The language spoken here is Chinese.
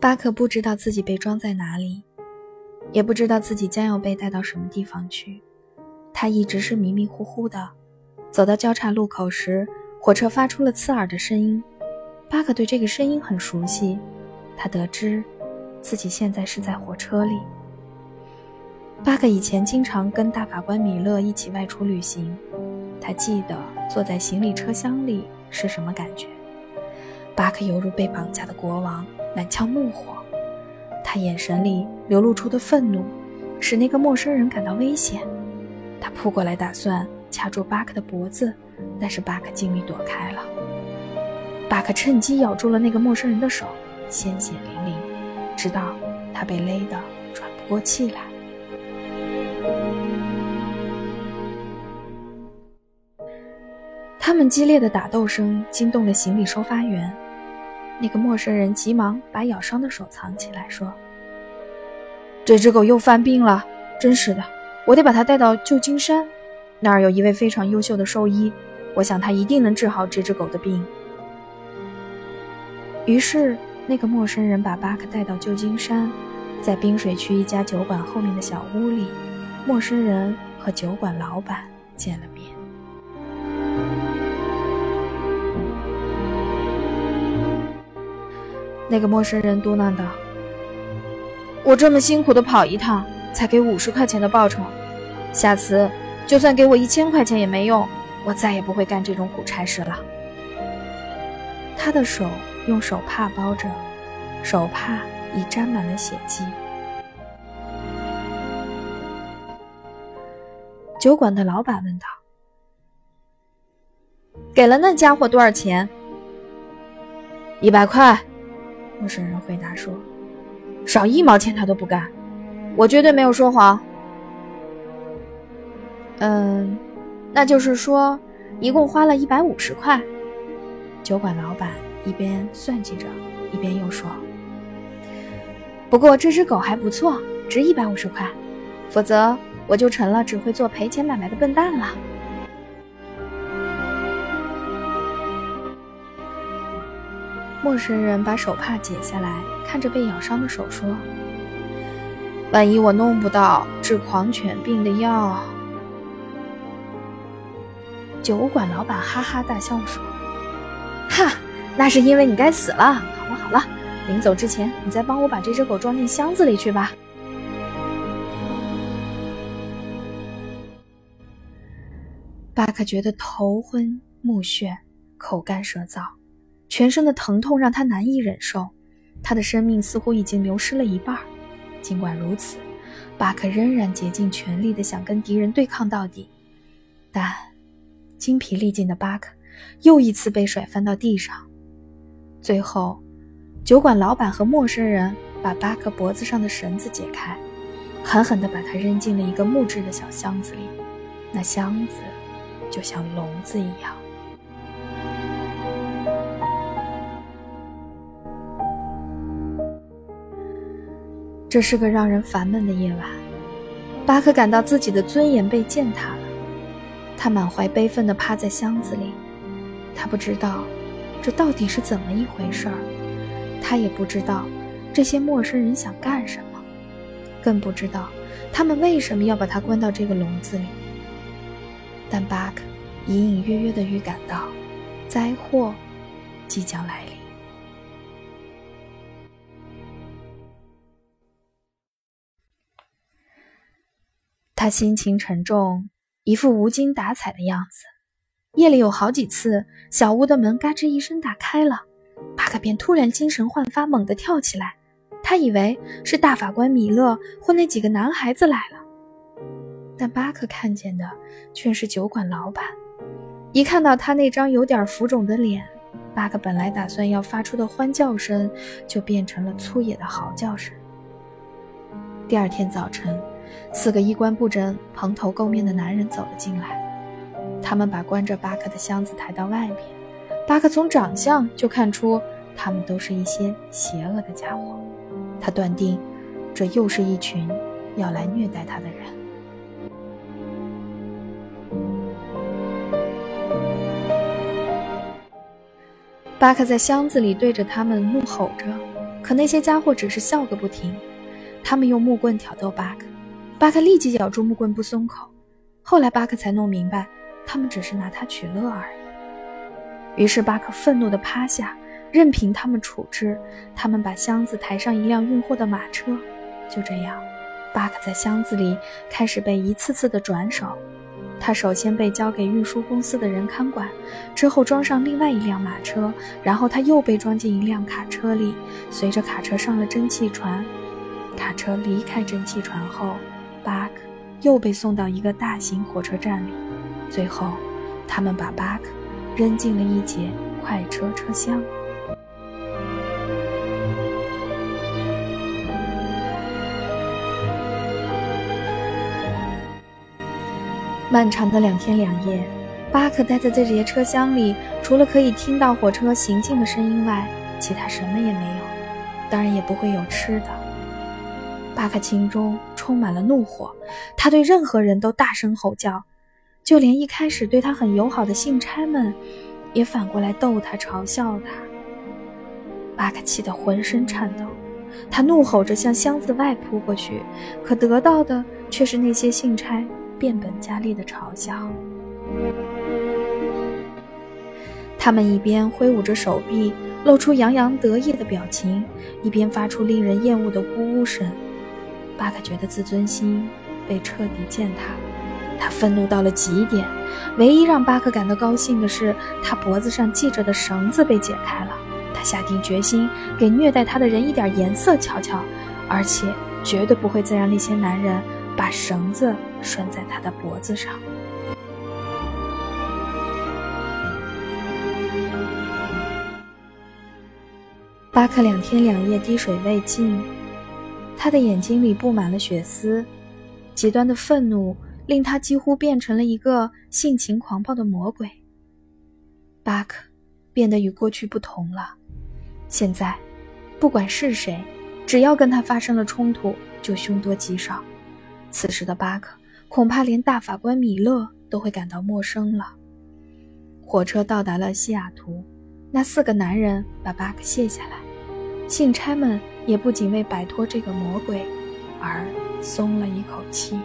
巴克不知道自己被装在哪里，也不知道自己将要被带到什么地方去。他一直是迷迷糊糊的。走到交叉路口时，火车发出了刺耳的声音。巴克对这个声音很熟悉。他得知自己现在是在火车里。巴克以前经常跟大法官米勒一起外出旅行，他记得坐在行李车厢里是什么感觉。巴克犹如被绑架的国王，满腔怒火。他眼神里流露出的愤怒，使那个陌生人感到危险。他扑过来，打算掐住巴克的脖子，但是巴克尽力躲开了。巴克趁机咬住了那个陌生人的手，鲜血淋淋，直到他被勒得喘不过气来。他们激烈的打斗声惊动了行李收发员。那个陌生人急忙把咬伤的手藏起来，说：“这只狗又犯病了，真是的，我得把它带到旧金山，那儿有一位非常优秀的兽医，我想他一定能治好这只狗的病。”于是，那个陌生人把巴克带到旧金山，在滨水区一家酒馆后面的小屋里，陌生人和酒馆老板见了面。那个陌生人嘟囔道：“我这么辛苦的跑一趟，才给五十块钱的报酬，下次就算给我一千块钱也没用，我再也不会干这种苦差事了。”他的手用手帕包着，手帕已沾满了血迹。酒馆的老板问道：“给了那家伙多少钱？”“一百块。”陌生人回答说：“少一毛钱他都不干，我绝对没有说谎。”嗯，那就是说，一共花了一百五十块。酒馆老板一边算计着，一边又说：“不过这只狗还不错，值一百五十块，否则我就成了只会做赔钱买卖的笨蛋了。”陌生人把手帕解下来，看着被咬伤的手说：“万一我弄不到治狂犬病的药。”酒馆老板哈哈大笑说：“哈，那是因为你该死了。好了好了，临走之前，你再帮我把这只狗装进箱子里去吧。”巴克觉得头昏目眩，口干舌燥。全身的疼痛让他难以忍受，他的生命似乎已经流失了一半。尽管如此，巴克仍然竭尽全力地想跟敌人对抗到底。但精疲力尽的巴克又一次被甩翻到地上。最后，酒馆老板和陌生人把巴克脖子上的绳子解开，狠狠地把他扔进了一个木质的小箱子里。那箱子就像笼子一样。这是个让人烦闷的夜晚，巴克感到自己的尊严被践踏了。他满怀悲愤地趴在箱子里，他不知道这到底是怎么一回事儿，他也不知道这些陌生人想干什么，更不知道他们为什么要把他关到这个笼子里。但巴克隐隐约约地预感到，灾祸即将来临。他心情沉重，一副无精打采的样子。夜里有好几次，小屋的门嘎吱一声打开了，巴克便突然精神焕发，猛地跳起来。他以为是大法官米勒或那几个男孩子来了，但巴克看见的却是酒馆老板。一看到他那张有点浮肿的脸，巴克本来打算要发出的欢叫声，就变成了粗野的嚎叫声。第二天早晨。四个衣冠不整、蓬头垢面的男人走了进来，他们把关着巴克的箱子抬到外面。巴克从长相就看出，他们都是一些邪恶的家伙。他断定，这又是一群要来虐待他的人。巴克在箱子里对着他们怒吼着，可那些家伙只是笑个不停。他们用木棍挑逗巴克，巴克立即咬住木棍不松口。后来巴克才弄明白，他们只是拿他取乐而已。于是巴克愤怒地趴下，任凭他们处置。他们把箱子抬上一辆运货的马车，就这样，巴克在箱子里开始被一次次的转手。他首先被交给运输公司的人看管，之后装上另外一辆马车，然后他又被装进一辆卡车里，随着卡车上了蒸汽船。卡车离开蒸汽船后，又被送到一个大型火车站里。最后，他们把巴克扔进了一节快车车厢。漫长的两天两夜，巴克待在这节车厢里，除了可以听到火车行进的声音外，其他什么也没有，当然也不会有吃的。巴克心中充满了怒火，他对任何人都大声吼叫，就连一开始对他很友好的信差们，也反过来逗他、嘲笑他。巴克气得浑身颤抖，他怒吼着向箱子外扑过去，可得到的却是那些信差。变本加厉的嘲笑，他们一边挥舞着手臂，露出洋洋得意的表情，一边发出令人厌恶的呜呜声。巴克觉得自尊心被彻底践踏，他愤怒到了极点。唯一让巴克感到高兴的是，他脖子上系着的绳子被解开了。他下定决心给虐待他的人一点颜色瞧瞧，而且绝对不会再让那些男人。把绳子拴在他的脖子上。巴克两天两夜滴水未进，他的眼睛里布满了血丝，极端的愤怒令他几乎变成了一个性情狂暴的魔鬼。巴克变得与过去不同了，现在，不管是谁，只要跟他发生了冲突，就凶多吉少。此时的巴克恐怕连大法官米勒都会感到陌生了。火车到达了西雅图，那四个男人把巴克卸下来，信差们也不仅为摆脱这个魔鬼而松了一口气。